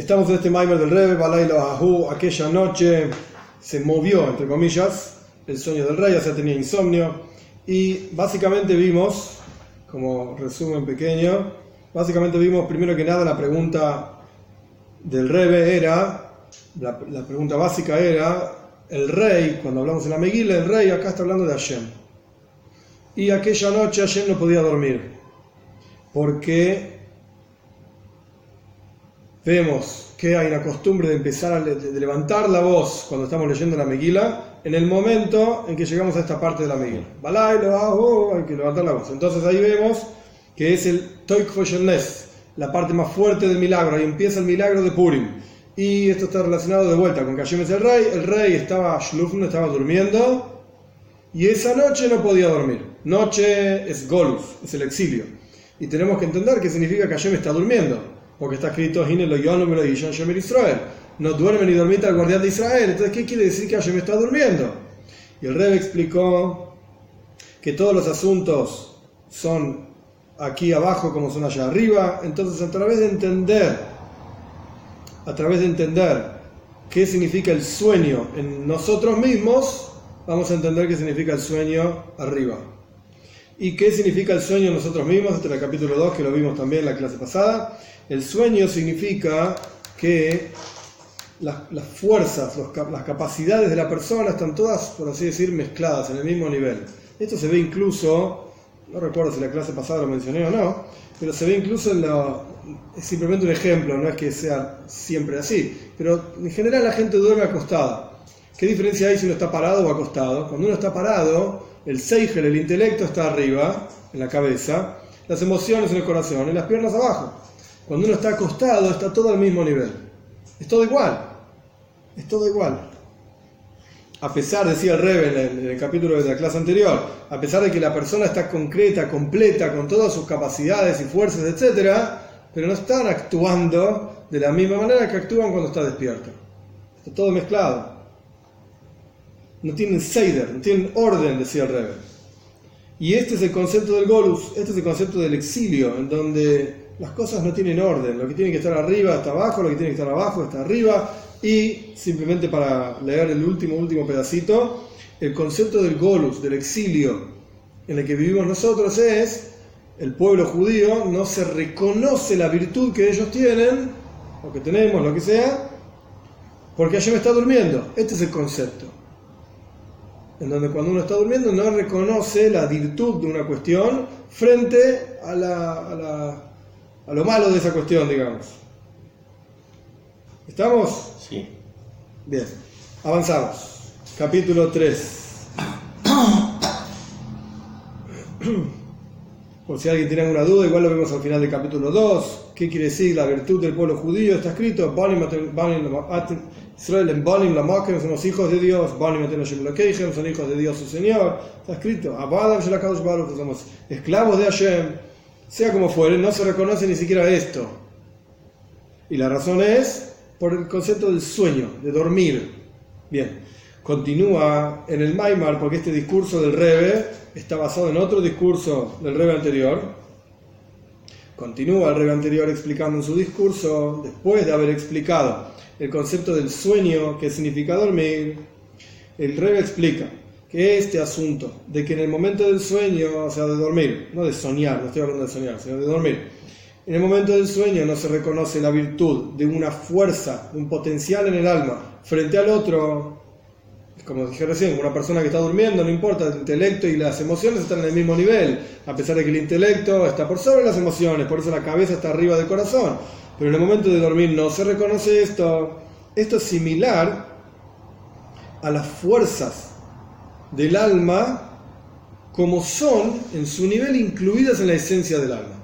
Estamos en este Maimer del Rebe, Balailo Ahu, aquella noche se movió, entre comillas, el sueño del rey, o sea, tenía insomnio, y básicamente vimos, como resumen pequeño, básicamente vimos primero que nada la pregunta del Rebe era, la, la pregunta básica era, el rey, cuando hablamos en la Meguila, el rey acá está hablando de Hashem. Y aquella noche Hashem no podía dormir, porque vemos que hay una costumbre de empezar a de levantar la voz cuando estamos leyendo la Meguila en el momento en que llegamos a esta parte de la Meguila. hay que levantar la voz. Entonces ahí vemos que es el Toik la parte más fuerte del milagro. Ahí empieza el milagro de Purim. Y esto está relacionado de vuelta con que el rey. El rey estaba Shlufn, estaba durmiendo. Y esa noche no podía dormir. Noche es Golus, es el exilio. Y tenemos que entender qué significa que Hashem está durmiendo porque está escrito Israel. No duerme ni dormita el guardián de Israel. Entonces, ¿qué quiere decir que Hashem está durmiendo? Y el rey explicó que todos los asuntos son aquí abajo como son allá arriba. Entonces, a través de entender, a través de entender qué significa el sueño en nosotros mismos, vamos a entender qué significa el sueño arriba. ¿Y qué significa el sueño en nosotros mismos? Este es el capítulo 2 que lo vimos también en la clase pasada. El sueño significa que las, fuerzas, las capacidades de la persona están todas, por así decir, mezcladas en el mismo nivel. Esto se ve incluso, no recuerdo si la clase pasada lo mencioné o no, pero se ve incluso en la... Es simplemente un ejemplo, no es que sea siempre así, pero en general la gente duerme acostada. ¿Qué diferencia hay si uno está parado o acostado? Cuando uno está parado, el seigel, el intelecto está arriba, en la cabeza, las emociones en el corazón y las piernas abajo. Cuando uno está acostado, está todo al mismo nivel. Es todo igual. Es todo igual. A pesar, decía el en el, capítulo de la clase anterior, a pesar de que la persona está concreta, completa, con todas sus capacidades y fuerzas, etc., pero no están actuando de la misma manera que actúan cuando está despierto. Está todo mezclado. No tienen seider, no tienen orden, decía el Rebe. Y este es el concepto del Golus, este es el concepto del exilio, en donde las cosas no tienen orden, lo que tiene que estar arriba está abajo, lo que tiene que estar abajo está arriba, y simplemente para leer el último, último pedacito, el concepto del golus, del exilio en el que vivimos nosotros es, el pueblo judío no se reconoce la virtud que ellos tienen, o que tenemos, lo que sea, porque me está durmiendo. Este es el concepto. En donde cuando uno está durmiendo no reconoce la virtud de una cuestión frente a la a lo malo de esa cuestión, digamos. ¿Estamos? Sí. Bien, avanzamos. Capítulo 3. Por si alguien tiene alguna duda, igual lo vemos al final del capítulo 2. ¿Qué quiere decir la virtud del pueblo judío? Está escrito, Israel en Banim la son los hijos de Dios, son hijos de Dios su Señor. Está escrito, somos esclavos de Hashem sea como fuere, no se reconoce ni siquiera esto. Y la razón es por el concepto del sueño, de dormir. Bien, continúa en el Maimar porque este discurso del Rebe está basado en otro discurso del Rebe anterior. Continúa el Rebe anterior explicando en su discurso, después de haber explicado el concepto del sueño, que significa dormir, el Rebe explica que este asunto de que en el momento del sueño, o sea, de dormir, no de soñar, no estoy hablando de soñar, sino de dormir, en el momento del sueño no se reconoce la virtud de una fuerza, un potencial en el alma, frente al otro, como dije recién, una persona que está durmiendo, no importa, el intelecto y las emociones están en el mismo nivel, a pesar de que el intelecto está por sobre las emociones, por eso la cabeza está arriba del corazón, pero en el momento de dormir no se reconoce esto. Esto es similar a las fuerzas del alma como son en su nivel incluidas en la esencia del alma.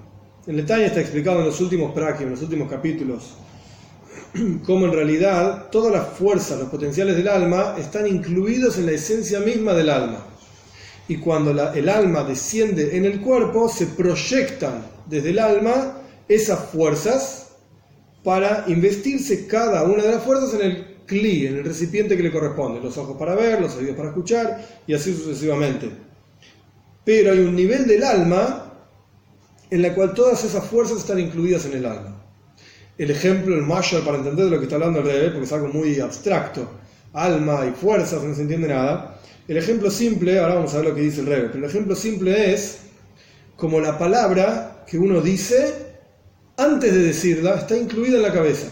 En detalle está explicado en los últimos prácticos, en los últimos capítulos, cómo en realidad todas las fuerzas, los potenciales del alma están incluidos en la esencia misma del alma. Y cuando el alma desciende en el cuerpo, se proyectan desde el alma esas fuerzas para investirse cada una de las fuerzas en el cli, en el recipiente que le corresponde, los ojos para ver, los oídos para escuchar y así sucesivamente. Pero hay un nivel del alma en la cual todas esas fuerzas están incluidas en el alma. el ejemplo, el mayor para entender de lo que está hablando el rey, porque es algo muy abstracto, alma y fuerzas, no se entiende nada. El ejemplo simple, ahora vamos a ver lo que dice el rey, pero el ejemplo simple es como la palabra que uno dice antes de decirla está incluida en la cabeza.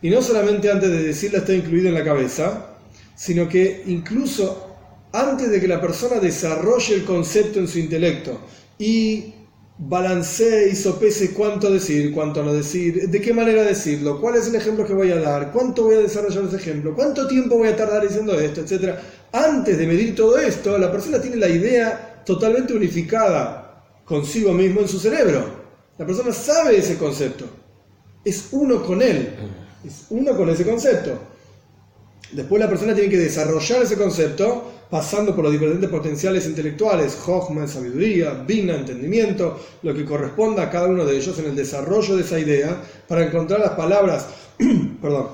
Y no solamente antes de decirla está incluida en la cabeza, sino que incluso antes de que la persona desarrolle el concepto en su intelecto y balancee y sopese cuánto decir, cuánto no decir, de qué manera decirlo, cuál es el ejemplo que voy a dar, cuánto voy a desarrollar ese ejemplo, cuánto tiempo voy a tardar diciendo esto, etc. Antes de medir todo esto, la persona tiene la idea totalmente unificada consigo mismo en su cerebro. La persona sabe ese concepto. Es uno con él. Es uno con ese concepto. Después la persona tiene que desarrollar ese concepto pasando por los diferentes potenciales intelectuales, Hochma, sabiduría, Bina, entendimiento, lo que corresponda a cada uno de ellos en el desarrollo de esa idea para encontrar las palabras, perdón,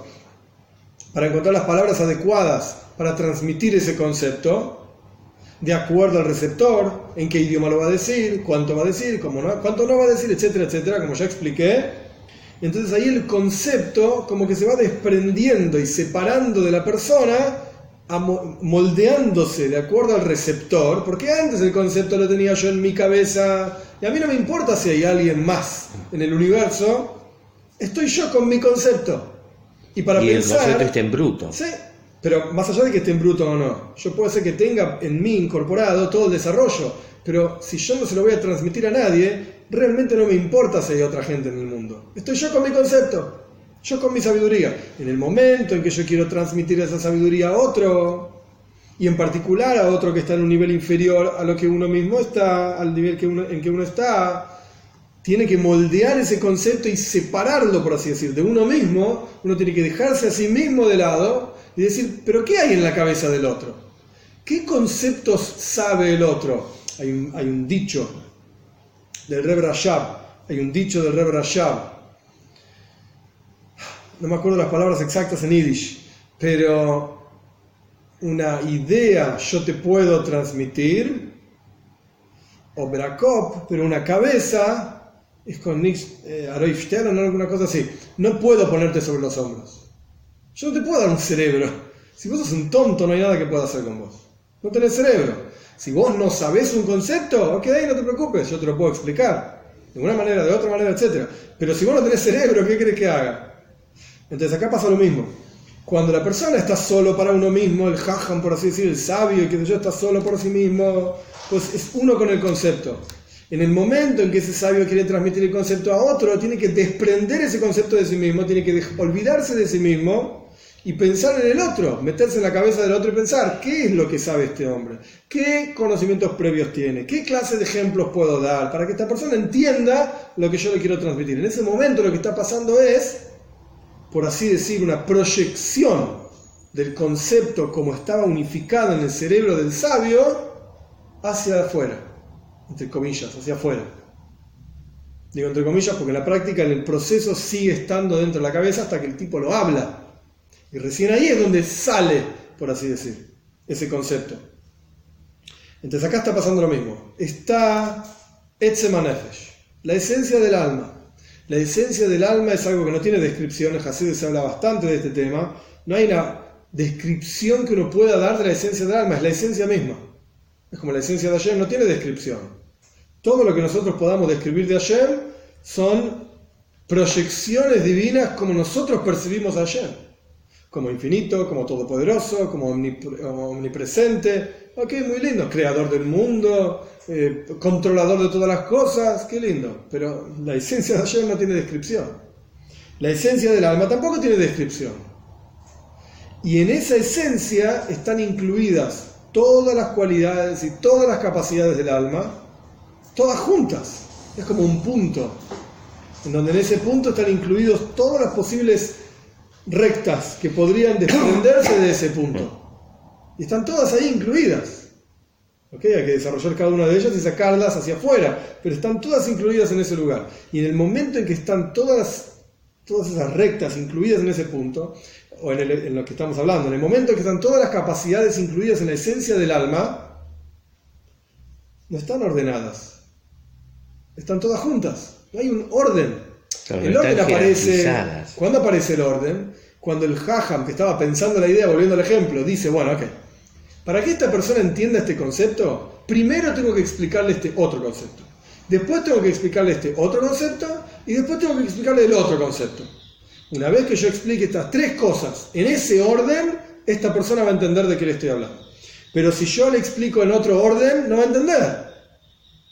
para encontrar las palabras adecuadas para transmitir ese concepto de acuerdo al receptor, en qué idioma lo va a decir, cuánto va a decir, cómo no, cuánto no va a decir, etcétera, etcétera, como ya expliqué. Entonces ahí el concepto como que se va desprendiendo y separando de la persona moldeándose de acuerdo al receptor, porque antes el concepto lo tenía yo en mi cabeza y a mí no me importa si hay alguien más en el universo, estoy yo con mi concepto. Y para y pensar, el concepto esté en bruto. Sí, pero más allá de que esté en bruto o no, yo puedo ser que tenga en mí incorporado todo el desarrollo, pero si yo no se lo voy a transmitir a nadie, realmente no me importa si hay otra gente en el mundo. Estoy yo con mi concepto. Yo con mi sabiduría, en el momento en que yo quiero transmitir esa sabiduría a otro, y en particular a otro que está en un nivel inferior a lo que uno mismo está, al nivel que uno, en que uno está, tiene que moldear ese concepto y separarlo, por así decir, de uno mismo, uno tiene que dejarse a sí mismo de lado y decir, pero ¿qué hay en la cabeza del otro? ¿Qué conceptos sabe el otro? Hay un, dicho del Reb Rashab, hay un dicho del Reb Rashab, no me acuerdo las palabras exactas en Yiddish, pero una idea yo te puedo transmitir, o Brakop, pero una cabeza es con Nix eh, o alguna cosa así. No puedo ponerte sobre los hombros. Yo no te puedo dar un cerebro. Si vos sos un tonto, no hay nada que pueda hacer con vos. No tenés cerebro. Si vos no sabés un concepto, ok, no te preocupes, yo te lo puedo explicar. De una manera, de otra manera, etc. Pero si vos no tenés cerebro, ¿qué querés que haga? Entonces acá pasa lo mismo. Cuando la persona está solo para uno mismo, el jajam, por así decir, el sabio, y que yo está solo por sí mismo, pues es uno con el concepto. En el momento en que ese sabio quiere transmitir el concepto a otro, tiene que desprender ese concepto de sí mismo, tiene que olvidarse de sí mismo y pensar en el otro, meterse en la cabeza del otro y pensar, ¿qué es lo que sabe este hombre? ¿Qué conocimientos previos tiene? ¿Qué clase de ejemplos puedo dar para que esta persona entienda lo que yo le quiero transmitir? En ese momento lo que está pasando es por así decir, una proyección del concepto como estaba unificado en el cerebro del sabio hacia afuera, entre comillas, hacia afuera. Digo entre comillas porque en la práctica en el proceso sigue estando dentro de la cabeza hasta que el tipo lo habla. Y recién ahí es donde sale, por así decir, ese concepto. Entonces acá está pasando lo mismo. Está Etzemanefesh, la esencia del alma la esencia del alma es algo que no tiene descripción, en se habla bastante de este tema. No hay una descripción que uno pueda dar de la esencia del alma, es la esencia misma. Es como la esencia de Hashem, no tiene descripción. Todo lo que nosotros podamos describir de Hashem son proyecciones divinas como nosotros percibimos a Hashem. Como infinito, como todopoderoso, como omnipresente. Ok, muy lindo. Creador del mundo, eh, controlador de todas las cosas, qué lindo, pero la esencia de ayer no tiene descripción. La esencia del alma tampoco tiene descripción. Y en esa esencia están incluidas todas las cualidades y todas las capacidades del alma, todas juntas. Es como un punto, en donde en ese punto están incluidos todas las posibles rectas que podrían desprenderse de ese punto. Y están todas ahí incluidas. Hay que desarrollar cada una de ellas y sacarlas hacia afuera, pero están todas incluidas en ese lugar. Y en el momento en que están todas, todas esas rectas incluidas en ese punto, o en, en lo que estamos hablando, en el momento en que están todas las capacidades incluidas en la esencia del alma, no están ordenadas, están todas juntas, no hay un orden. el orden aparece. ¿Cuándo aparece el orden? Cuando el Jajam, que estaba pensando la idea, volviendo al ejemplo, dice: Bueno, ok, para que esta persona entienda este concepto, primero tengo que explicarle este otro concepto. Después tengo que explicarle este otro concepto y después tengo que explicarle el otro concepto. Una vez que yo explique estas tres cosas en ese orden, esta persona va a entender de qué le estoy hablando. Pero si yo le explico en otro orden, no va a entender.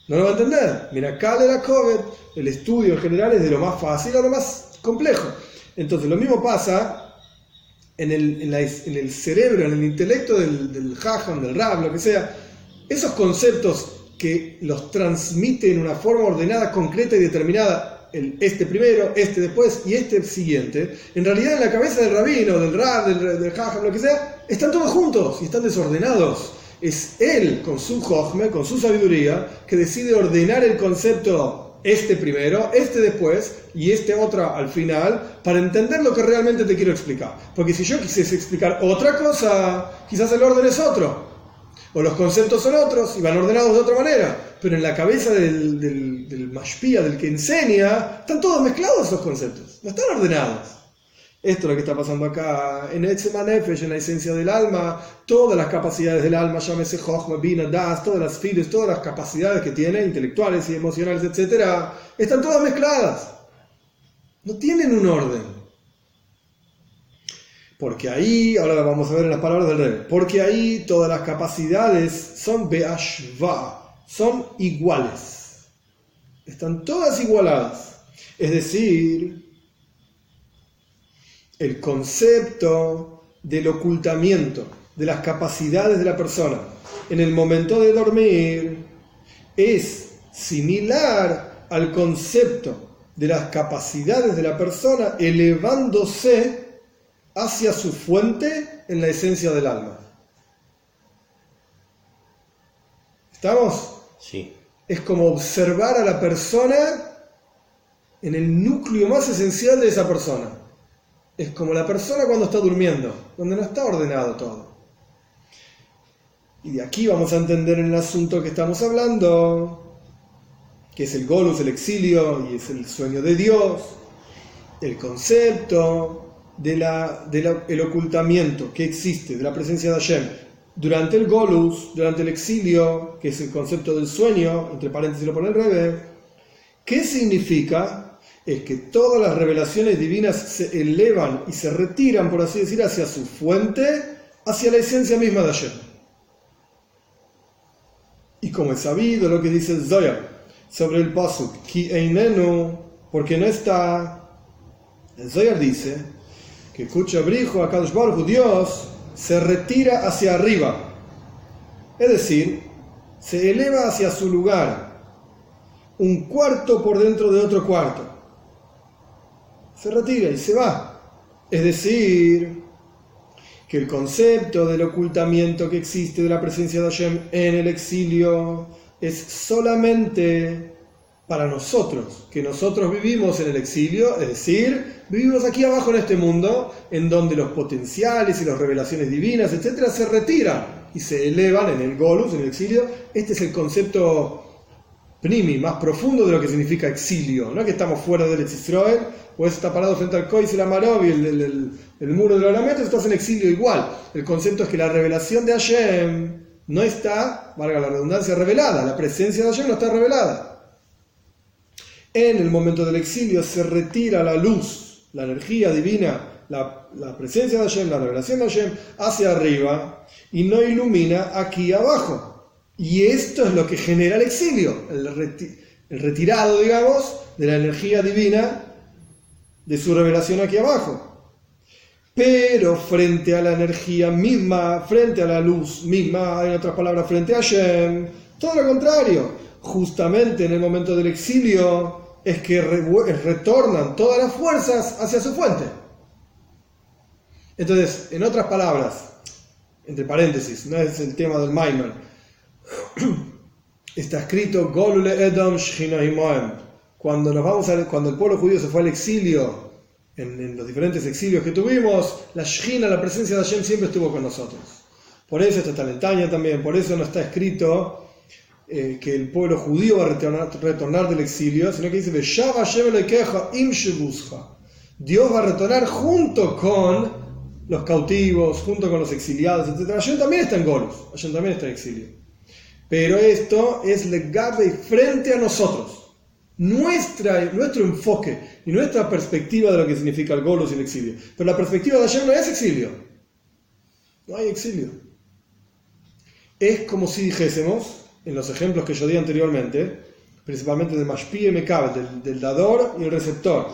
No lo va a entender. Mira, acá de la COVID, el estudio en general es de lo más fácil a lo más complejo. Entonces, lo mismo pasa en el, cerebro, en el intelecto del, del del Rab, lo que sea. Esos conceptos que los transmite en una forma ordenada, concreta y determinada, este primero, este después y este siguiente, en realidad en la cabeza del rabino, del Rab, del, del lo que sea, están todos juntos y están desordenados. Es él, con su jojme, con su sabiduría, que decide ordenar el concepto este primero, este después y este otro al final, para entender lo que realmente te quiero explicar. Porque si yo quisiese explicar otra cosa, quizás el orden es otro, o los conceptos son otros y van ordenados de otra manera, pero en la cabeza del, del, del del que enseña, están todos mezclados esos conceptos, no están ordenados. Esto es lo que está pasando acá. En Etzemanefesh, en la esencia del alma, todas las capacidades del alma, llámese Jochma, Bina, Das, todas las fides, todas las capacidades que tiene, intelectuales y emocionales, etc., están todas mezcladas. No tienen un orden. Porque ahí, ahora vamos a ver en las palabras del rey, porque ahí todas las capacidades son Beashva, son iguales. Están todas igualadas. Es decir, el concepto del ocultamiento de las capacidades de la persona en el momento de dormir es similar al concepto de las capacidades de la persona elevándose hacia su fuente en la esencia del alma. ¿Estamos? Sí. Es como observar a la persona en el núcleo más esencial de esa persona es como la persona cuando está durmiendo, donde no está ordenado todo. Y de aquí vamos a entender el asunto que estamos hablando, que es el golus, el exilio y es el sueño de Dios, el concepto del de ocultamiento que existe de la presencia de Hashem durante el golus, durante el exilio, que es el concepto del sueño, entre paréntesis lo pone el Rebe, ¿qué significa? es que todas las revelaciones divinas se elevan y se retiran, por así decir, hacia su fuente, hacia la esencia misma de ayer. Y como es sabido lo que dice Zoya sobre el pasuk, ki einenu, porque no está. El Zoyar dice que escucha brijo a Kadosh Baruch Dios se retira hacia arriba, es decir, se eleva hacia su lugar, un cuarto por dentro de otro cuarto se retira y se va. Es decir, que el concepto del ocultamiento que existe de la presencia de Hashem en el exilio es solamente para nosotros, que nosotros vivimos en el exilio, es decir, vivimos aquí abajo en este mundo, en donde los potenciales y las revelaciones divinas, etcétera, se retiran y se elevan en el Golus, en el exilio. Este es el concepto primi, más profundo de lo que significa exilio, no que estamos fuera del Israel o está parado frente al Kois y la Marov y el, muro de los lamentos, estás en exilio igual. El concepto es que la revelación de Hashem no está, valga la redundancia, revelada. La presencia de Hashem no está revelada. En el momento del exilio se retira la luz, la energía divina, la, presencia de Hashem, la revelación de Hashem, hacia arriba y no ilumina aquí abajo. Y esto es lo que genera el exilio, el, el retirado, digamos, de la energía divina de su revelación aquí abajo. Pero frente a la energía misma, frente a la luz misma, en otras palabras, frente a Shem, todo lo contrario. Justamente en el momento del exilio es que retornan todas las fuerzas hacia su fuente. Entonces, en otras palabras, entre paréntesis, no es el tema del Maimon, está escrito Golule Edom cuando, nos vamos a, cuando el pueblo judío se fue al exilio, en, los diferentes exilios que tuvimos, la Shina, la presencia de Hashem siempre estuvo con nosotros. Por eso está en también, por eso no está escrito eh, que el pueblo judío va a retornar, del exilio, sino que dice, Dios va a retornar junto con los cautivos, junto con los exiliados, etc. Hashem también está en Golos, Hashem también está en exilio. Pero esto es legado frente a nosotros. Nuestra, nuestro enfoque y nuestra perspectiva de lo que significa el Golos y el exilio. Pero la perspectiva de Hashem no es exilio. No hay exilio. Es como si dijésemos, en los ejemplos que yo di anteriormente, principalmente de Mashpi y Mekab, del, del dador y el receptor.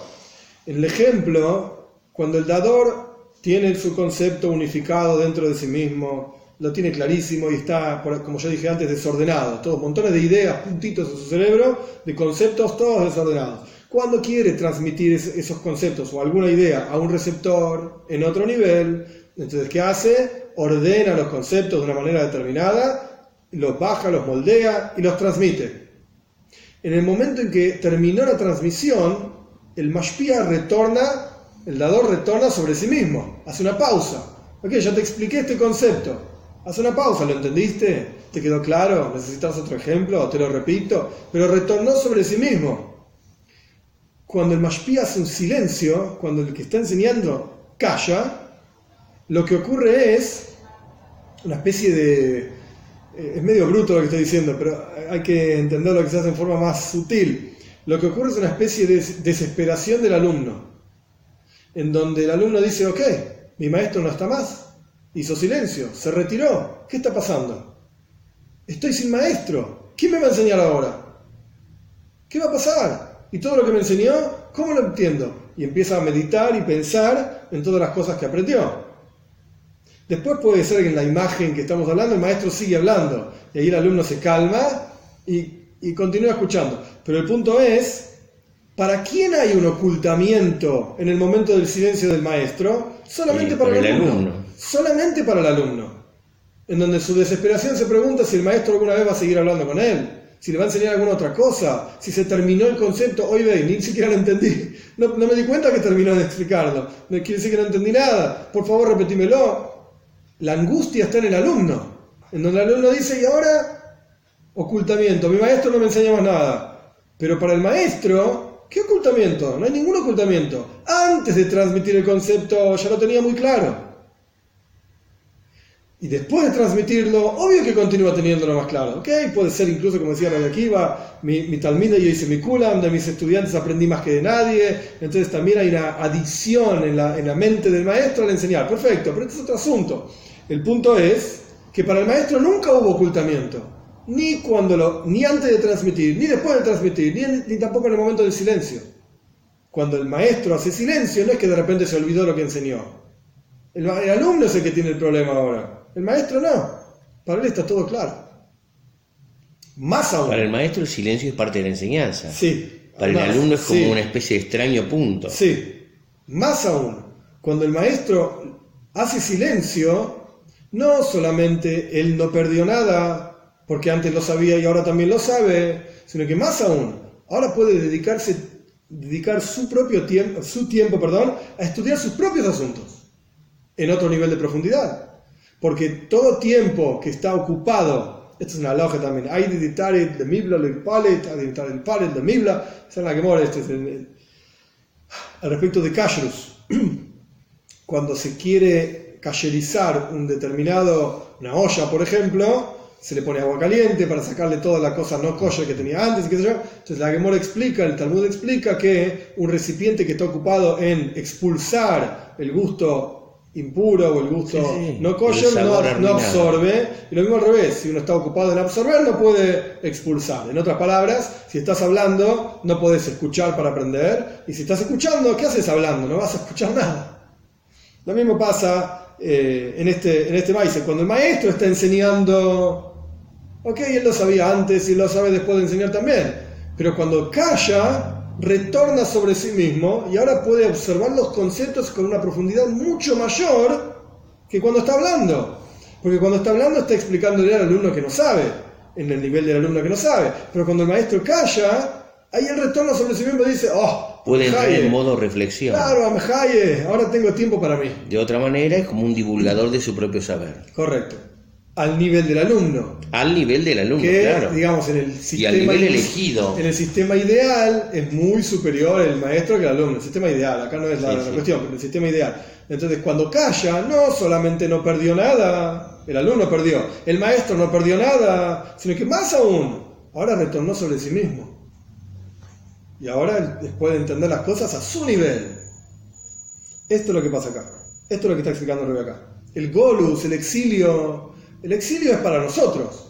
En el ejemplo, cuando el dador tiene su concepto unificado dentro de sí mismo, lo tiene clarísimo y está, como yo dije antes, desordenado. Todos montones de ideas, puntitos en su cerebro, de conceptos todos desordenados. Cuando quiere transmitir esos conceptos o alguna idea a un receptor en otro nivel, entonces, ¿qué hace? Ordena los conceptos de una manera determinada, los baja, los moldea y los transmite. En el momento en que terminó la transmisión, el mashpia retorna, el dador retorna sobre sí mismo, hace una pausa. Ok, ya te expliqué este concepto. Haz una pausa, ¿lo entendiste? ¿Te quedó claro? ¿Necesitas otro ejemplo? Te lo repito. Pero retornó sobre sí mismo. Cuando el mashpia hace un silencio, cuando el que está enseñando calla, lo que ocurre es una especie de... Eh, es medio bruto lo que estoy diciendo, pero hay que entenderlo quizás en forma más sutil. Lo que ocurre es una especie de desesperación del alumno, en donde el alumno dice, ok, mi maestro no está más, Hizo silencio, se retiró. ¿Qué está pasando? Estoy sin maestro. ¿Quién me va a enseñar ahora? ¿Qué va a pasar? ¿Y todo lo que me enseñó? ¿Cómo lo entiendo? Y empieza a meditar y pensar en todas las cosas que aprendió. Después puede ser que en la imagen que estamos hablando el maestro sigue hablando. Y ahí el alumno se calma y, y continúa escuchando. Pero el punto es, ¿para quién hay un ocultamiento en el momento del silencio del maestro? Solamente para el, alumno. solamente para el alumno, en donde su desesperación se pregunta si el maestro alguna vez va a seguir hablando con él, si le va a enseñar alguna otra cosa, si se terminó el concepto, hoy ve, ni siquiera lo entendí, no, me di cuenta que terminó de explicarlo, no quiere decir que no entendí nada, por favor repetímelo. La angustia está en el alumno, en donde el alumno dice, y ahora, ocultamiento, mi maestro no me enseña más nada, pero para el maestro, ¿qué ocultamiento? No hay ningún ocultamiento. Antes de transmitir el concepto ya lo tenía muy claro. Y después de transmitirlo, obvio que continúa teniéndolo más claro. ¿ok? Puede ser incluso, como decía Rabbi Akiva, mi, mi talmida yo hice mi kulam, de mis estudiantes aprendí más que de nadie. Entonces también hay una adición en la, en la mente del maestro al enseñar. Perfecto, pero este es otro asunto. El punto es que para el maestro nunca hubo ocultamiento. Ni, cuando lo, ni antes de transmitir, ni después de transmitir, ni, ni tampoco en el momento del silencio. Cuando el maestro hace silencio, no es que de repente se olvidó lo que enseñó. El alumno es el que tiene el problema ahora. El maestro no. Para él está todo claro. Más aún. Para el maestro el silencio es parte de la enseñanza. Sí. Para el alumno es como una especie de extraño punto. Sí. Más aún. Cuando el maestro hace silencio, no solamente él no perdió nada, porque antes lo sabía y ahora también lo sabe, sino que más aún, ahora puede dedicarse, dedicar su propio tiempo, su tiempo, perdón, a estudiar sus propios asuntos en otro nivel de profundidad. Porque todo tiempo que está ocupado, esto es una logia también, hay de de Mibla, el palet, hay de el palet de Mibla, es la que mora este es el, al respecto de kashrus. Cuando se quiere kasherizar un determinado, una olla por ejemplo, se le pone agua caliente para sacarle toda la cosa no kosher que tenía antes qué sé yo. Entonces la Gemora explica, el Talmud explica que un recipiente que está ocupado en expulsar el gusto impuro o el gusto no kosher no, absorbe. Y lo mismo al revés, si uno está ocupado en absorber no puede expulsar. En otras palabras, si estás hablando no puedes escuchar para aprender. Y si estás escuchando, ¿qué haces hablando? No vas a escuchar nada. Lo mismo pasa eh, en este, en este maíz. Cuando el maestro está enseñando, ok, él lo sabía antes y lo sabe después de enseñar también. Pero cuando calla, retorna sobre sí mismo y ahora puede observar los conceptos con una profundidad mucho mayor que cuando está hablando. Porque cuando está hablando está explicándole al alumno que no sabe, en el nivel del alumno que no sabe. Pero cuando el maestro calla, ahí él retorna sobre sí mismo y dice, oh, puede entrar en modo reflexión. Claro, ahora tengo tiempo para mí. De otra manera es como un divulgador de su propio saber. Correcto. Al nivel del alumno. Al nivel del alumno, que, claro. digamos, en el y sistema al nivel elegido. En el sistema ideal es muy superior el maestro que el alumno. El sistema ideal, acá no es la, Sí, la sí. cuestión, pero el sistema ideal. Entonces, cuando calla, no solamente no perdió nada, el alumno perdió, el maestro no perdió nada, sino que más aún, ahora retornó sobre sí mismo. Y ahora él puede entender las cosas a su nivel. Esto es lo que pasa acá. Esto es lo que está explicando Rebe acá. El golus, el exilio, el exilio es para nosotros.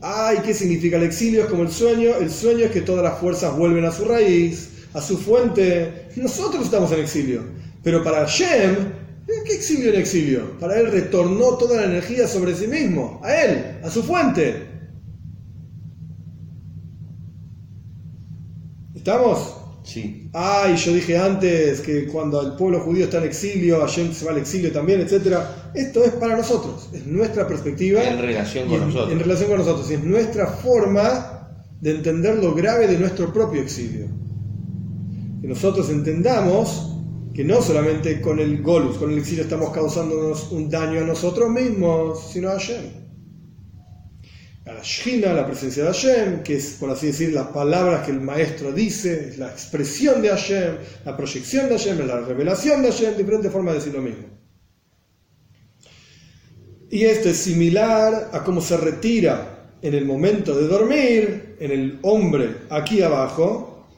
Ay, ¿qué significa el exilio? Es como el sueño. El sueño es que todas las fuerzas vuelven a su raíz, a su fuente. Nosotros estamos en exilio. Pero para Shem, ¿qué exilio en exilio? Para él retornó toda la energía sobre sí mismo, a él, a su fuente. ¿Estamos? Sí. Ay, yo dije antes que cuando el pueblo judío está en exilio, Hashem se va al exilio también, etc. Esto es para nosotros, es nuestra perspectiva. En relación y con en- nosotros. En relación con nosotros, y es nuestra forma de entender lo grave de nuestro propio exilio. Que nosotros entendamos que no solamente con el golus, con el exilio estamos causándonos un daño a nosotros mismos, sino a Hashem a la Shina, la presencia de Hashem, que es, por así decir, las palabras que el maestro dice, es la expresión de Hashem, la proyección de Hashem, la revelación de Hashem, diferentes formas de decir lo mismo. Y esto es similar a cómo se retira en el momento de dormir, en el hombre aquí abajo,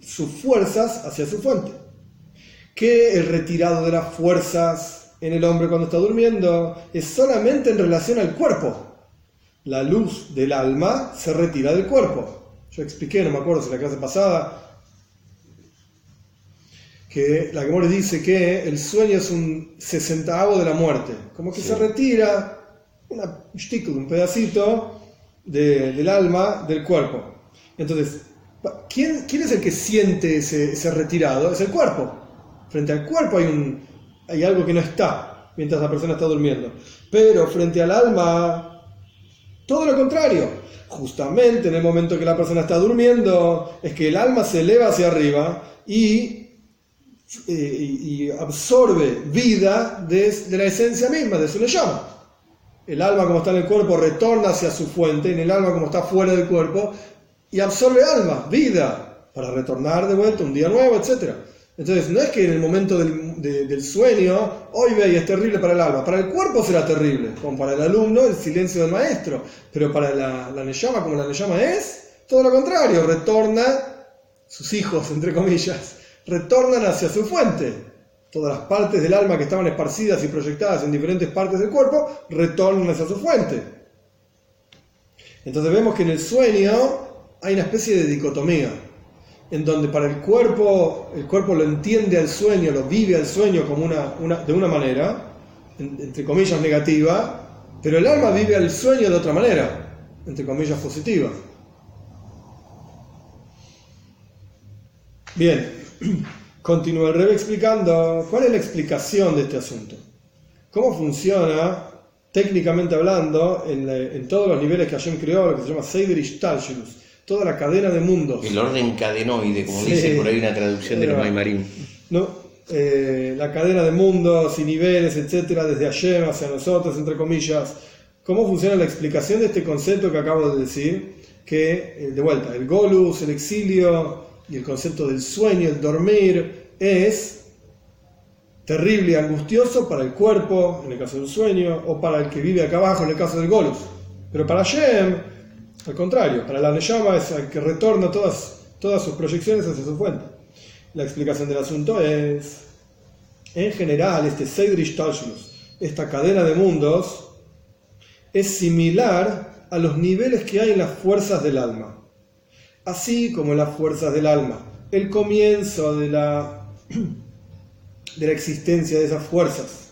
sus fuerzas hacia su fuente. Que el retirado de las fuerzas en el hombre cuando está durmiendo es solamente en relación al cuerpo la luz del alma se retira del cuerpo. Yo expliqué, no me acuerdo si en la clase pasada, que la Gemora dice que el sueño es un sesentavo de la muerte, como que Sí. se retira una, un pedacito de- del alma del cuerpo. Entonces, ¿quién, quién es el que siente ese, ese retirado? Es el cuerpo. Frente al cuerpo hay, un, hay algo que no está mientras la persona está durmiendo. Pero frente al alma todo lo contrario. Justamente en el momento que la persona está durmiendo, es que el alma se eleva hacia arriba y, eh, absorbe vida de, la esencia misma, de su llama. El alma como está en el cuerpo retorna hacia su fuente, en el alma como está fuera del cuerpo, y absorbe alma, vida, para retornar de vuelta un día nuevo, etc. Entonces no es que en el momento del, de- del sueño, hoy ve y es terrible para el alma, para el cuerpo será terrible, como para el alumno el silencio del maestro, pero para la, la Neyama como la Neyama es, todo lo contrario, retorna, sus hijos, entre comillas, retornan hacia su fuente. Todas las partes del alma que estaban esparcidas y proyectadas en diferentes partes del cuerpo, retornan hacia su fuente. Entonces vemos que en el sueño hay una especie de dicotomía, en donde para el cuerpo, el cuerpo lo entiende al sueño, lo vive al sueño como una, de una manera, en- entre comillas negativa, pero el alma vive al sueño de otra manera, entre comillas positiva. Bien, continúa el Rebe explicando cuál es la explicación de este asunto. ¿Cómo funciona, técnicamente hablando, en, todos los niveles que Hashem creó, lo que se llama Seider Ishtalshelus, toda la cadena de mundos? El orden cadenoide, como Sí. dice por ahí una traducción de los Pero- Maimarim. ¿no? Eh, la cadena de mundos y niveles, etcétera, desde Hashem hacia nosotros, entre comillas. ¿Cómo funciona la explicación de este concepto que acabo de decir? Que, eh, de vuelta, el golus, el exilio y el concepto del sueño, el dormir, es terrible y angustioso para el cuerpo, en el caso del sueño, o para el que vive acá abajo, en el caso del golus. Pero para Hashem, al contrario, para la Neyama es el que retorna todas, todas sus proyecciones hacia su fuente. La explicación del asunto es, en general, este Seidrish Talshulus, esta cadena de mundos, es similar a los niveles que hay en las fuerzas del alma. Así como las fuerzas del alma, el comienzo de la, de la existencia de esas fuerzas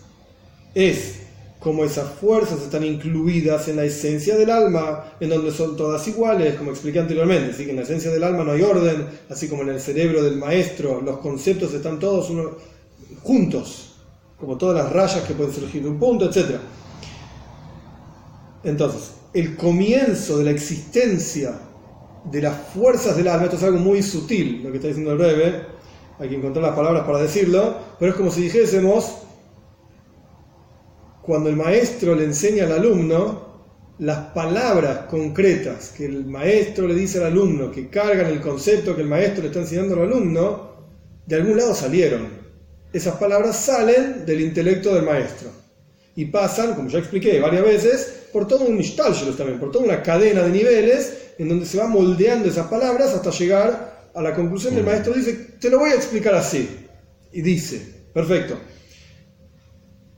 es como esas fuerzas están incluidas en la esencia del alma, en donde son todas iguales, como expliqué anteriormente, así que en la esencia del alma no hay orden, así como en el cerebro del maestro, los conceptos están todos juntos, como todas las rayas que pueden surgir de un punto, etc. Entonces, el comienzo de la existencia de las fuerzas del alma, esto es algo muy sutil, lo que está diciendo el Rebe, hay que encontrar las palabras para decirlo, pero es como si dijésemos, cuando el maestro le enseña al alumno, las palabras concretas que el maestro le dice al alumno, que cargan el concepto que el maestro le está enseñando al alumno, de algún lado salieron. Esas palabras salen del intelecto del maestro y pasan, como ya expliqué varias veces, por todo un ishtalshelus también, por toda una cadena de niveles en donde se va moldeando esas palabras hasta llegar a la conclusión. El maestro dice, te lo voy a explicar así. Y dice, perfecto.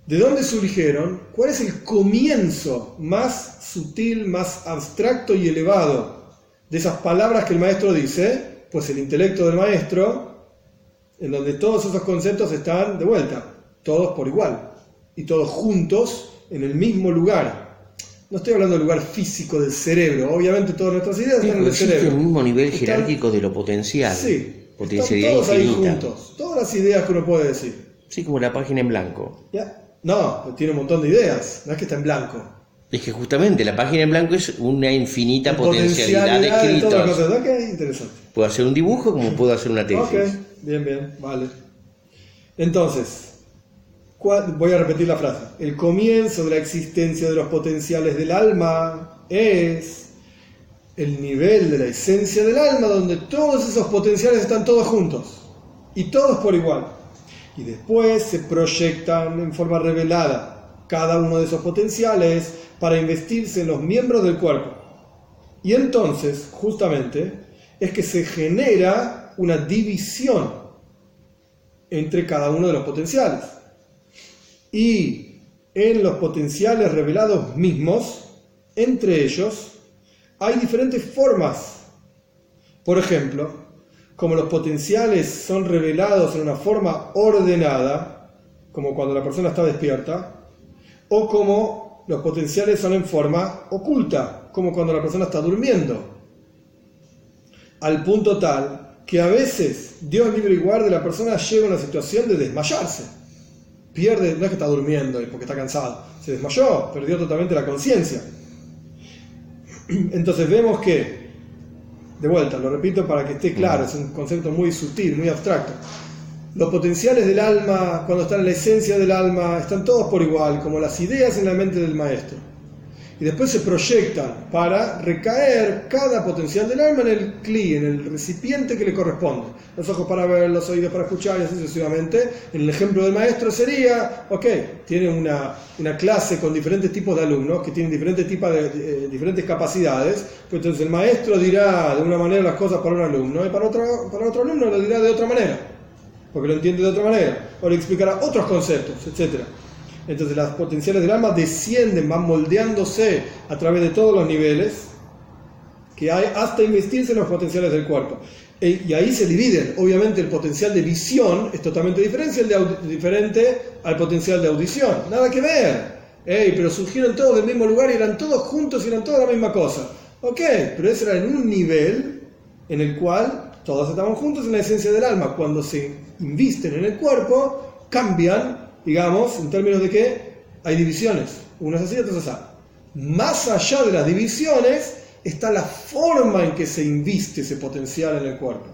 ¿De dónde surgieron? ¿Cuál es el comienzo más sutil, más abstracto y elevado de esas palabras que el maestro dice? Pues el intelecto del maestro, en donde todos esos conceptos están de vuelta, todos por igual, y todos juntos en el mismo lugar. No estoy hablando del lugar físico del cerebro, obviamente todas nuestras ideas están en el cerebro. el mismo nivel jerárquico de lo potencial. Sí, potencialidad todos ahí juntos, todas las ideas que uno puede decir. Sí, como la página en blanco. ¿Ya? No, tiene un montón de ideas, no es que está en blanco. Es que justamente la página en blanco es una infinita potencialidad, de escritos. interesante. Puedo hacer un dibujo como puedo hacer una tesis. Ok, bien, bien, vale. Entonces, voy a repetir la frase. El comienzo de la existencia de los potenciales del alma es el nivel de la esencia del alma donde todos esos potenciales están todos juntos y todos por igual y después se proyectan en forma revelada cada uno de esos potenciales para investirse en los miembros del cuerpo. Y entonces, justamente, es que se genera una división entre cada uno de los potenciales. Y en los potenciales revelados mismos, entre ellos, hay diferentes formas. Por ejemplo, como los potenciales son revelados en una forma ordenada, como cuando la persona está despierta, o como los potenciales son en forma oculta, como cuando la persona está durmiendo. Al punto tal que a veces Dios libre y guarde la persona llega a una situación de desmayarse. Pierde, no es que está durmiendo porque está cansado, se desmayó, perdió totalmente la conciencia. Entonces vemos que de vuelta, lo repito para que esté claro, es un concepto muy sutil, muy abstracto. Los potenciales del alma, cuando están en la esencia del alma, están todos por igual, como las ideas en la mente del maestro. Y después se proyectan para recaer cada potencial del alma en el cli, en el recipiente que le corresponde. Los ojos para ver, los oídos para escuchar y así sucesivamente. En el ejemplo del maestro sería, ok, tiene una, una clase con diferentes tipos de alumnos que tienen diferentes, tipos de, diferentes capacidades. Pues entonces el maestro dirá de una manera las cosas para un alumno y para otro, para otro alumno lo dirá de otra manera, porque lo entiende de otra manera, o le explicará otros conceptos, etcétera. Entonces las potenciales del alma descienden, van moldeándose a través de todos los niveles que hay hasta investirse en los potenciales del cuerpo. E, y ahí se dividen. Obviamente el potencial de visión es totalmente diferente, diferente al potencial de audición. Nada que ver. pero surgieron todos del mismo lugar y eran todos juntos y eran toda la misma cosa. Ok, pero eso era en un nivel en el cual todos estaban juntos en la esencia del alma. Cuando se invisten en el cuerpo, cambian digamos, en términos de que hay divisiones, unas así y otras así. Más allá de las divisiones está la forma en que se inviste ese potencial en el cuerpo.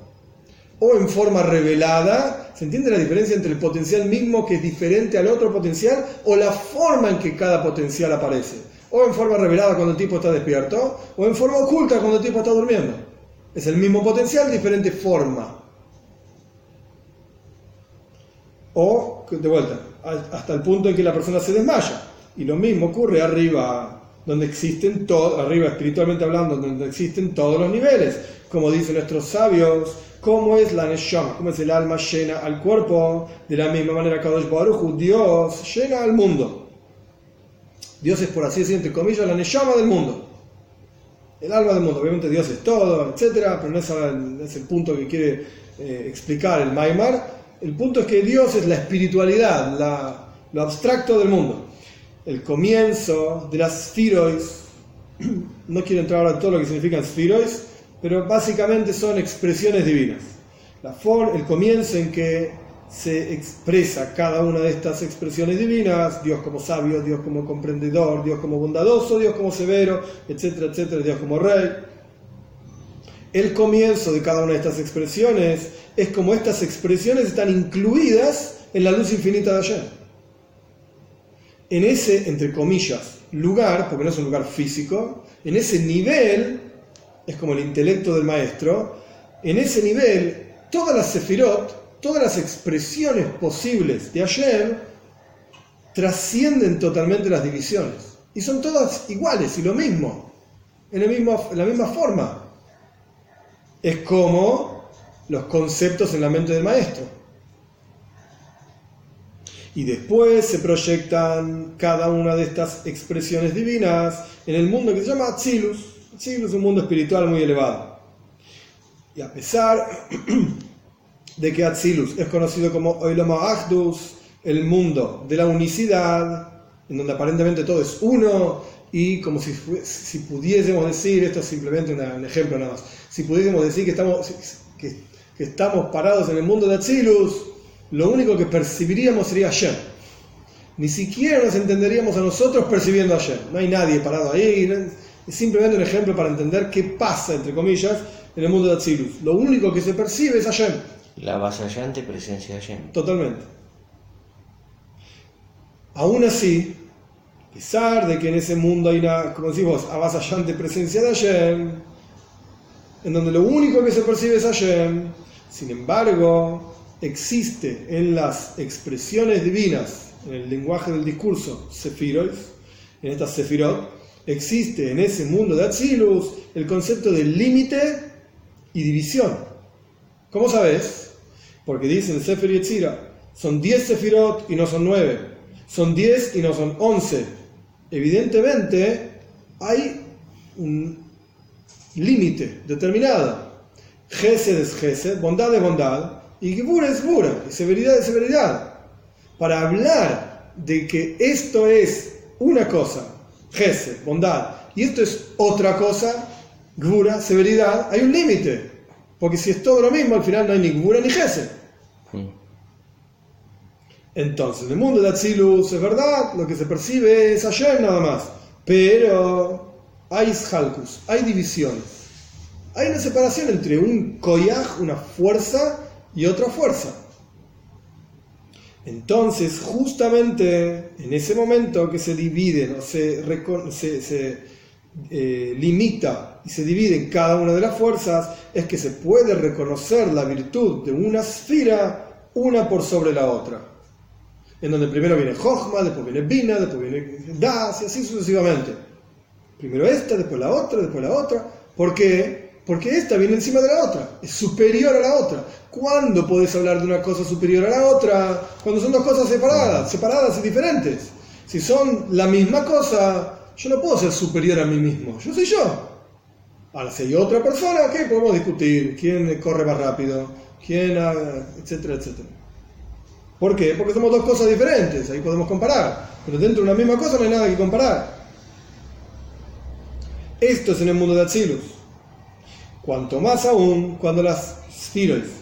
O en forma revelada, ¿se entiende la diferencia entre el potencial mismo que es diferente al otro potencial o la forma en que cada potencial aparece? O en forma revelada cuando el tipo está despierto, o en forma oculta cuando el tipo está durmiendo. Es el mismo potencial, diferente forma. O, de vuelta, hasta el punto en que la persona se desmaya. Y lo mismo ocurre arriba, donde existen todos, arriba espiritualmente hablando, donde existen todos los niveles. Como dicen nuestros sabios, ¿cómo es la Neshama? ¿Cómo es el alma llena al cuerpo? De la misma manera, Kadosh Dios llena al mundo. Dios es, por así decirlo, entre comillas, la Neshama del mundo. El alma del mundo. Obviamente Dios es todo, etcétera, pero no es, el punto que quiere eh, explicar el Maimar el punto es que Dios es la espiritualidad, lo abstracto del mundo. El comienzo de las spheroids, no quiero entrar ahora en todo lo que significan spheroids, pero básicamente son expresiones divinas. La el comienzo en que se expresa cada una de estas expresiones divinas, Dios como sabio, Dios como comprendedor, Dios como bondadoso, Dios como severo, etcétera, etcétera, Dios como rey. El comienzo de cada una de estas expresiones es como estas expresiones están incluidas en la luz infinita de ayer. en ese, entre comillas, lugar, porque no es un lugar físico, en ese nivel, es como el intelecto del maestro, en ese nivel, todas las sefirot, todas las expresiones posibles de Hashem, trascienden totalmente las divisiones. Y son todas iguales y lo mismo, en, mismo, en la misma forma. Es como los conceptos en la mente del maestro y después se proyectan cada una de estas expresiones divinas en el mundo que se llama Atzilus. Atzilus es un mundo espiritual muy elevado. Y a pesar de que Atzilus es conocido como Oilama Achdus, el mundo de la unicidad, en donde aparentemente todo es uno, y como si, si pudiésemos decir, esto es simplemente un ejemplo nada más, si pudiésemos decir que estamos, que, que estamos parados en el mundo de Atzilus, lo único que percibiríamos sería Hashem. Ni siquiera nos entenderíamos a nosotros percibiendo a Hashem. No hay nadie parado ahí. Es simplemente un ejemplo para entender qué pasa, entre comillas, en el mundo de Atzilus. Lo único que se percibe es Hashem. La avasallante presencia de Hashem. Totalmente. Aún así, a pesar de que en ese mundo hay una, como decimos, avasallante presencia de Hashem, en donde lo único que se percibe es Hashem, sin embargo, existe en las expresiones divinas, en el lenguaje del discurso, Sefirot, en estas Sefirot, existe en ese mundo de Atzilus el concepto de límite y división. ¿Cómo sabes? Porque dice el Sefer Yetzira, son 10 Sefirot y no son 9, son 10 y no son 11. Evidentemente hay un límite determinado. Gesed es Gesed, bondad es bondad, y Gibura es Gibura, y severidad es severidad. Para hablar de que esto es una cosa, Gese, bondad, y esto es otra cosa, Gibura, severidad, hay un límite. Porque si es todo lo mismo, al final no hay ni Gibura ni Gese. Entonces, en el mundo de Atzilus es verdad, lo que se percibe es ayer nada más. Pero hay Ishalkus, hay divisiones. Hay una separación entre un koyaj, una fuerza, y otra fuerza. Entonces, justamente en ese momento que se dividen o se, se, eh, limita y se divide en cada una de las fuerzas, es que se puede reconocer la virtud de una esfera una por sobre la otra. En donde primero viene Jochma, después viene Bina, después viene Das y así sucesivamente. Primero esta, después la otra, después la otra. ¿Por qué? Porque esta viene encima de la otra, es superior a la otra. ¿Cuándo puedes hablar de una cosa superior a la otra? Cuando son dos cosas separadas, separadas y diferentes. Si son la misma cosa, yo no puedo ser superior a mí mismo, yo soy yo. Ahora, si hay otra persona, ¿qué? Podemos discutir quién corre más rápido, quién, etcétera, etcétera. ¿Por qué? Porque somos dos cosas diferentes, ahí podemos comparar. Pero dentro de una misma cosa no hay nada que comparar. Esto es en el mundo de Atsilus. Cuanto más aún cuando las Spheroids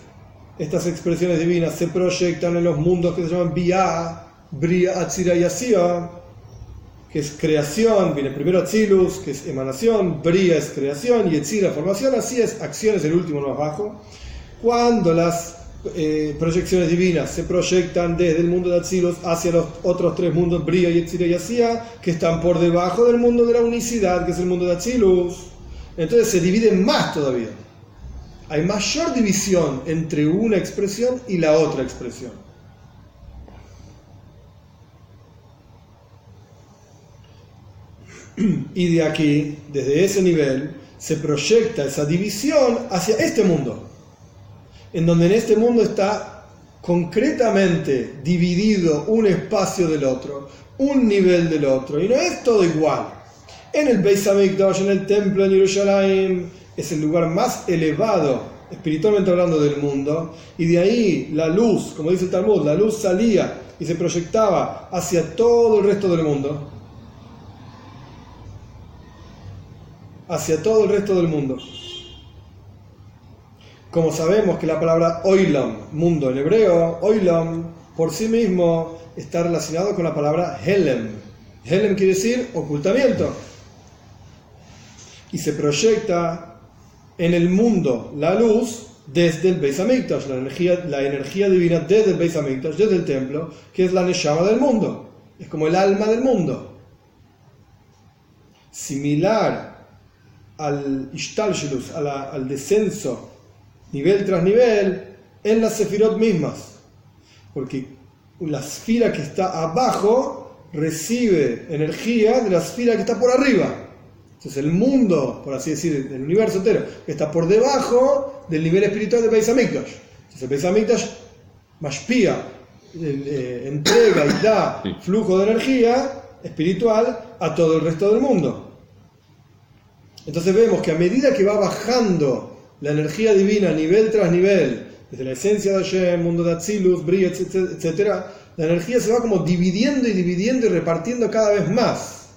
estas expresiones divinas se proyectan en los mundos que se llaman Bia, Bria, Atzira y Asia, que es creación, viene primero Atzilus, que es emanación, Bria es creación y Etzira formación, así es acciones el último más bajo. Cuando las eh, proyecciones divinas. Se proyectan desde el mundo de Atzilus hacia los otros tres mundos, Bria y Etzira y Asia, que están por debajo del mundo de la unicidad, que es el mundo de Atzilus, entonces se dividen más todavía. Hay mayor división entre una expresión y la otra expresión. Y de aquí, desde ese nivel, se proyecta esa división hacia este mundo, en donde en este mundo está concretamente dividido un espacio del otro, un nivel del otro, y no es todo igual. En el Beis Hamikdash, en el templo en Jerusalén, es el lugar más elevado, espiritualmente hablando, del mundo, y de ahí la luz, como dice el Talmud, la luz salía y se proyectaba hacia todo el resto del mundo. Hacia todo el resto del mundo. Como sabemos que la palabra oilam, mundo en hebreo, oilam, por sí mismo está relacionado con la palabra helem. Helem quiere decir ocultamiento. Y se proyecta en el mundo la luz desde el Beis Hamikdash, la energía, la energía divina desde el Beis Hamikdash, desde el templo, que es la Neshama del mundo. es como el alma del mundo. Similar al Ishtalshelus, al descenso nivel tras nivel en las sefirot mismas. Porque la esfera que está abajo recibe energía de la esfera que está por arriba. Entonces el mundo, por así decir, el universo entero, está por debajo del nivel espiritual de Beis Entonces el Beis Hamikdash mashpia, eh, entrega y da flujo de energía espiritual a todo el resto del mundo. Entonces vemos que a medida que va bajando la energía divina nivel tras nivel, desde la esencia de Hashem, mundo de Atzilus, Bri, etc., la energía se va como dividiendo y dividiendo y repartiendo cada vez más.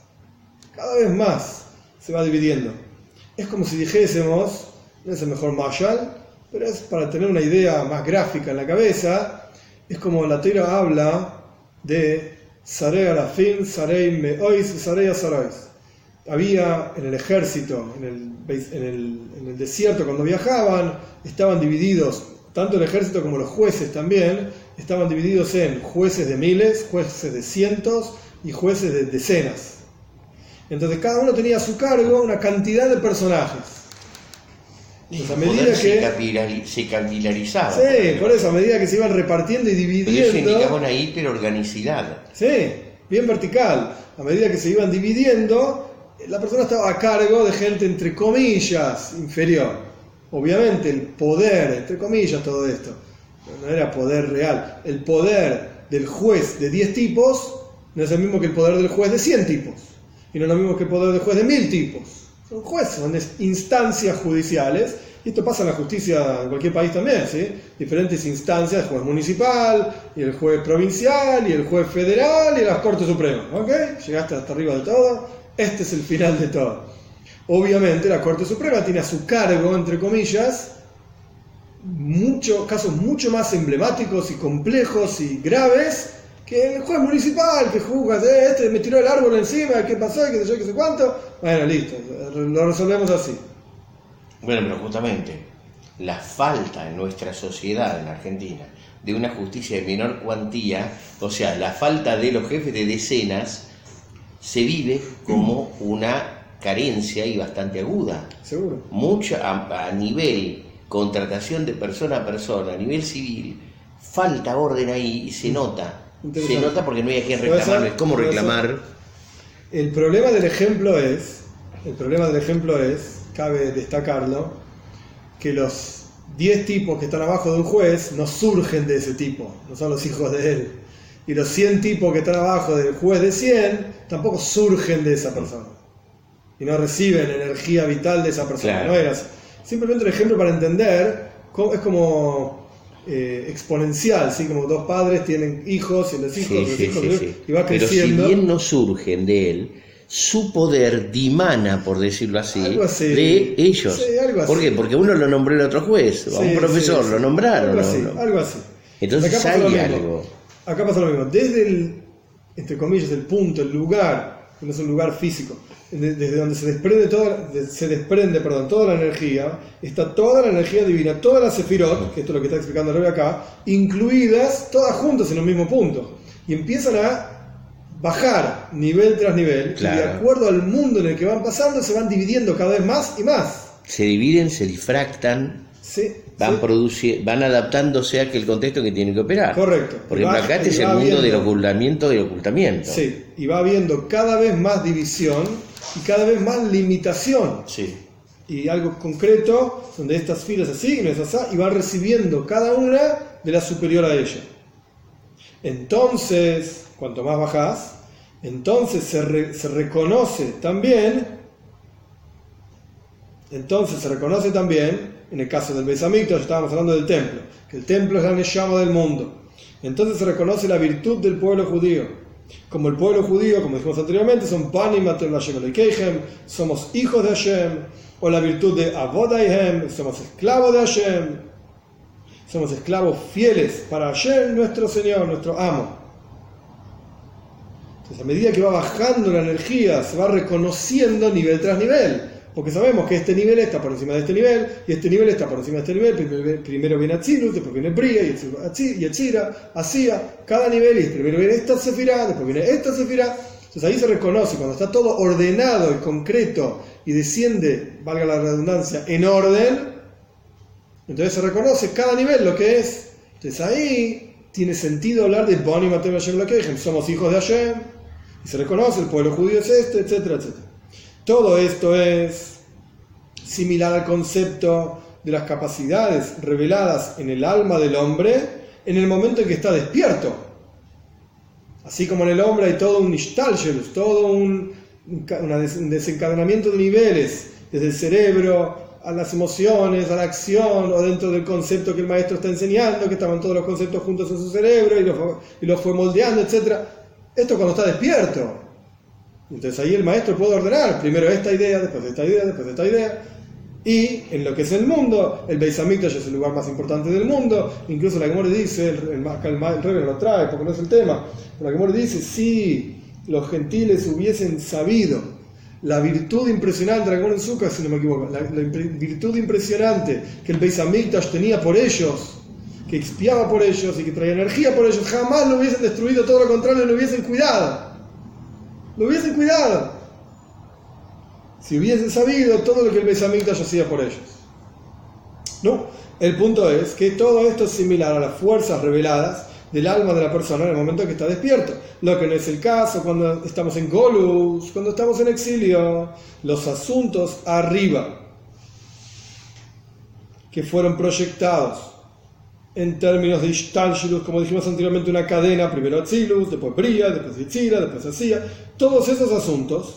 Cada vez más se va dividiendo. Es como si dijésemos, no es el mejor Marshall, pero es para tener una idea más gráfica en la cabeza, es como la tira habla de Sarei Arafim, Sarei Meois, Sarei Asarois. Había en el ejército, en el, en, el, en el desierto, cuando viajaban, estaban divididos, tanto el ejército como los jueces también, estaban divididos en jueces de miles, jueces de cientos y jueces de decenas. Entonces cada uno tenía a su cargo una cantidad de personajes. a medida que se, capilarizaba. Sí, por eso, a medida que se iban repartiendo y dividiendo. eso indicaba una hiperorganicidad. Sí, bien vertical. A medida que se iban dividiendo, la persona estaba a cargo de gente, entre comillas, inferior. Obviamente, el poder, entre comillas, todo esto, no era poder real. El poder del juez de 10 tipos no es el mismo que el poder del juez de 100 tipos y no es lo mismo que el poder de juez de mil tipos. Son jueces, son instancias judiciales, y esto pasa en la justicia en cualquier país también, ¿sí? Diferentes instancias, el juez municipal, y el juez provincial, y el juez federal, y las Cortes Supremas, ¿ok? Llegaste hasta arriba de todo, este es el final de todo. Obviamente la Corte Suprema tiene a su cargo, entre comillas, muchos casos mucho más emblemáticos y complejos y graves que el juez municipal que juzga, este me tiró el árbol encima, ¿qué pasó? ¿Qué sé yo? ¿Qué sé cuánto? Bueno, listo, lo resolvemos así. Bueno, pero justamente la falta en nuestra sociedad, en Argentina, de una justicia de menor cuantía, o sea, la falta de los jefes de decenas, se vive como una carencia y bastante aguda. Seguro. Mucha, a, a nivel contratación de persona a persona, a nivel civil, falta orden ahí y se nota se nota porque no hay a quien reclamar, cómo reclamar. El problema del ejemplo es, el problema del ejemplo es, cabe destacarlo, que los 10 tipos que están abajo de un juez no surgen de ese tipo, no son los hijos de él. Y los 100 tipos que están abajo del juez de 100 tampoco surgen de esa persona. Y no reciben energía vital de esa persona. No era Simplemente un ejemplo para entender, es como eh, exponencial, ¿sí? como dos padres tienen hijos y los hijos, los hijos y va creciendo. Pero si bien no surgen de él, su poder dimana, por decirlo así, de ellos. ¿Por qué? Porque uno lo nombró el otro juez, a un profesor lo nombraron. Algo así. Entonces hay algo. Acá pasa lo mismo. Desde el, entre comillas, el punto, el lugar, que no es un lugar físico, desde donde se desprende toda, se desprende, perdón, toda la energía, está toda la energía divina, todas las sefirot, que esto es lo que está explicando Rebe acá, incluidas todas juntas en un mismo punto. Y empiezan a bajar nivel tras nivel, y de acuerdo al mundo en el que van pasando, se van dividiendo cada vez más y más. Se dividen, se difractan. Van, van adaptándose a aquel contexto que tienen que operar. Correcto. Porque acá este es el mundo del ocultamiento del ocultamiento. Sí, y va habiendo cada vez más división y cada vez más limitación. Sí. Y algo concreto, donde estas filas así y van recibiendo cada una de la superior a ella. Entonces, cuanto más bajas, entonces se, se reconoce también, entonces se reconoce también, en el caso del Besamito, estábamos hablando del templo, que el templo es la llama del mundo. Entonces se reconoce la virtud del pueblo judío como el pueblo judío, como dijimos anteriormente, son Panim Hashem somos hijos de Hashem, o la virtud de Abodaihem, somos esclavos de Hashem, somos esclavos fieles para Hashem, nuestro Señor, nuestro amo. Entonces, a medida que va bajando la energía, se va reconociendo nivel tras nivel. Porque sabemos que este nivel está por encima de este nivel, y este nivel está por encima de este nivel. Primero, viene Atzilus, después viene Bria, y Etzira, Asía, cada nivel, y primero viene esta Sefirá, después viene esta Sefirá. Entonces ahí se reconoce, cuando está todo ordenado y concreto y desciende, valga la redundancia, en orden, entonces se reconoce cada nivel lo que es. Entonces ahí tiene sentido hablar de Boni Matem Hashem somos hijos de Hashem, y se reconoce, el pueblo judío es este, etcétera, etcétera. Todo esto es similar al concepto de las capacidades reveladas en el alma del hombre en el momento en que está despierto. Así como en el hombre hay todo un ishtalshelus, todo un, desencadenamiento de niveles, desde el cerebro a las emociones, a la acción, o dentro del concepto que el maestro está enseñando, que estaban todos los conceptos juntos en su cerebro y lo, y lo fue moldeando, etc. Esto cuando está despierto. Entonces ahí el maestro puede ordenar primero esta idea, después esta idea, después esta idea. Y en lo que es el mundo, el Beis es el lugar más importante del mundo. Incluso la Gemora dice, el, el, el, el lo trae porque no es el tema, pero la Gemora dice, si los gentiles hubiesen sabido la virtud impresionante, la Gemora en Zucca, si no me equivoco, la, virtud impresionante que el Beis tenía por ellos, que expiaba por ellos y que traía energía por ellos, jamás lo hubiesen destruido, todo lo contrario, lo hubiesen cuidado. Lo hubiesen cuidado si hubiesen sabido todo lo que el Besamikdash hacía por ellos. No, el punto es que todo esto es similar a las fuerzas reveladas del alma de la persona en el momento que está despierto. Lo que no es el caso cuando estamos en Golus, cuando estamos en exilio, los asuntos arriba que fueron proyectados en términos de Ishtalshilus, como dijimos anteriormente, una cadena, primero Atzilus, después Bria, después Itzira, después Asía, todos esos asuntos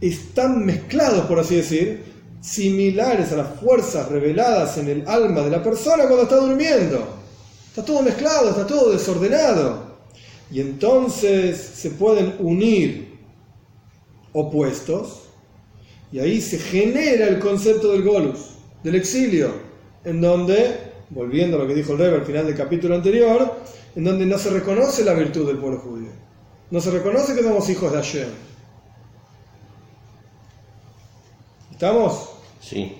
están mezclados, por así decir, similares a las fuerzas reveladas en el alma de la persona cuando está durmiendo. Está todo mezclado, está todo desordenado. Y entonces se pueden unir opuestos y ahí se genera el concepto del golus, del exilio, en donde, volviendo a lo que dijo el rey al final del capítulo anterior, en donde no se reconoce la virtud del pueblo judío. No se reconoce que somos hijos de Hashem ¿Estamos? Sí.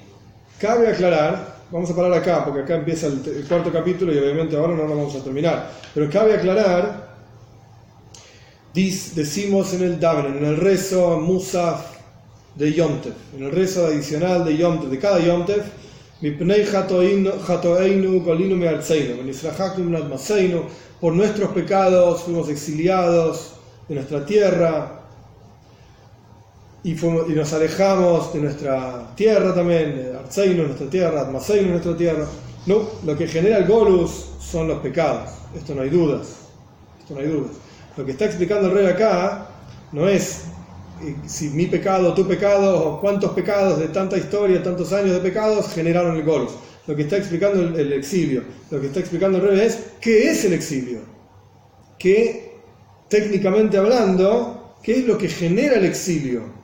Cabe aclarar, vamos a parar acá, porque acá empieza el, cuarto capítulo y obviamente ahora no lo vamos a terminar, pero cabe aclarar, decimos en el Daven, en el rezo Musaf de Yomtev, en el rezo adicional de Yomtev, de cada Yomtev, por nuestros pecados fuimos exiliados de nuestra tierra, y, nos alejamos de nuestra tierra también, Arzeino, nuestra tierra, Atmaseino, nuestra tierra. No, lo que genera el Golus son los pecados, esto no hay dudas, esto no hay dudas. Lo que está explicando el rey acá no es eh, si mi pecado, tu pecado, o cuántos pecados de tanta historia, tantos años de pecados generaron el Golus. Lo que está explicando el, el exilio, lo que está explicando el rey es qué es el exilio, que técnicamente hablando, qué es lo que genera el exilio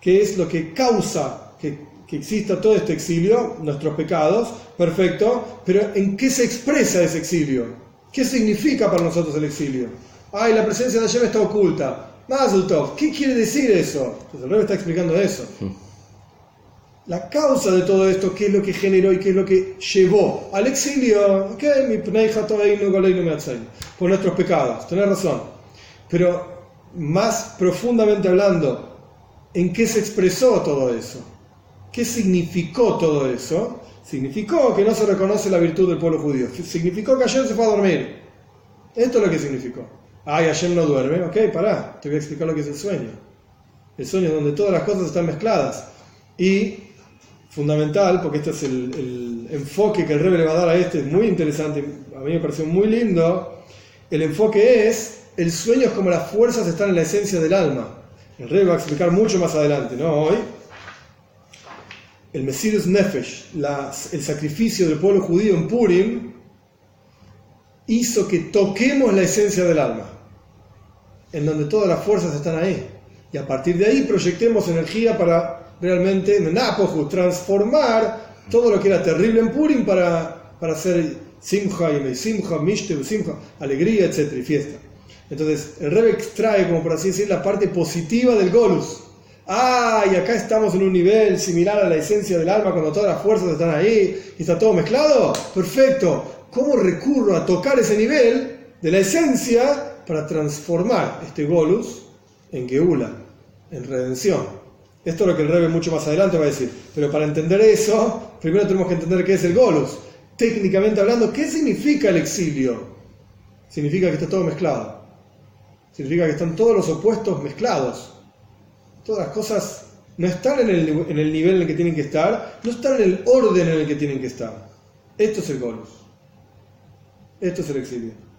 qué es lo que causa que, exista todo este exilio, nuestros pecados, perfecto, pero ¿en qué se expresa ese exilio? ¿Qué significa para nosotros el exilio? Ay, la presencia de Hashem está oculta. Mazeltov, ¿qué quiere decir eso? El rey está explicando eso. La causa de todo esto, qué es lo que generó y qué es lo que llevó al exilio, por nuestros pecados, tenés razón. Pero más profundamente hablando, en qué se expresó todo eso. ¿Qué significó todo eso? Significó que no se reconoce la virtud del pueblo judío. Significó que ayer se fue a dormir. Esto es lo que significó. Ay, ayer no duerme. Ok, pará, te voy a explicar lo que es el sueño. El sueño donde todas las cosas están mezcladas. Y fundamental, porque este es el, enfoque que el Rebbe le va a dar a este, es muy interesante, a mí me pareció muy lindo. El enfoque es, el sueño es como las fuerzas están en la esencia del alma. El rey va a explicar mucho más adelante, ¿no? Hoy, el Mesías Nefesh, el sacrificio del pueblo judío en Purim, hizo que toquemos la esencia del alma, en donde todas las fuerzas están ahí. Y a partir de ahí proyectemos energía para realmente, en transformar todo lo que era terrible en Purim para, para hacer simcha y simcha, simcha, alegría, etc. y fiesta. Entonces, el Rebbe extrae, como por así decir, la parte positiva del Golus. Ah, y acá estamos en un nivel similar a la esencia del alma cuando todas las fuerzas están ahí y está todo mezclado. Perfecto. ¿Cómo recurro a tocar ese nivel de la esencia para transformar este Golus en Geula, en redención? Esto es lo que el Rebbe mucho más adelante va a decir. Pero para entender eso, primero tenemos que entender qué es el Golus. Técnicamente hablando, ¿qué significa el exilio? Significa que está todo mezclado. Significa que están todos los opuestos mezclados. Todas las cosas no están en el, nivel en el que tienen que estar, no están en el orden en el que tienen que estar. Esto es el Golus. Esto es el exilio.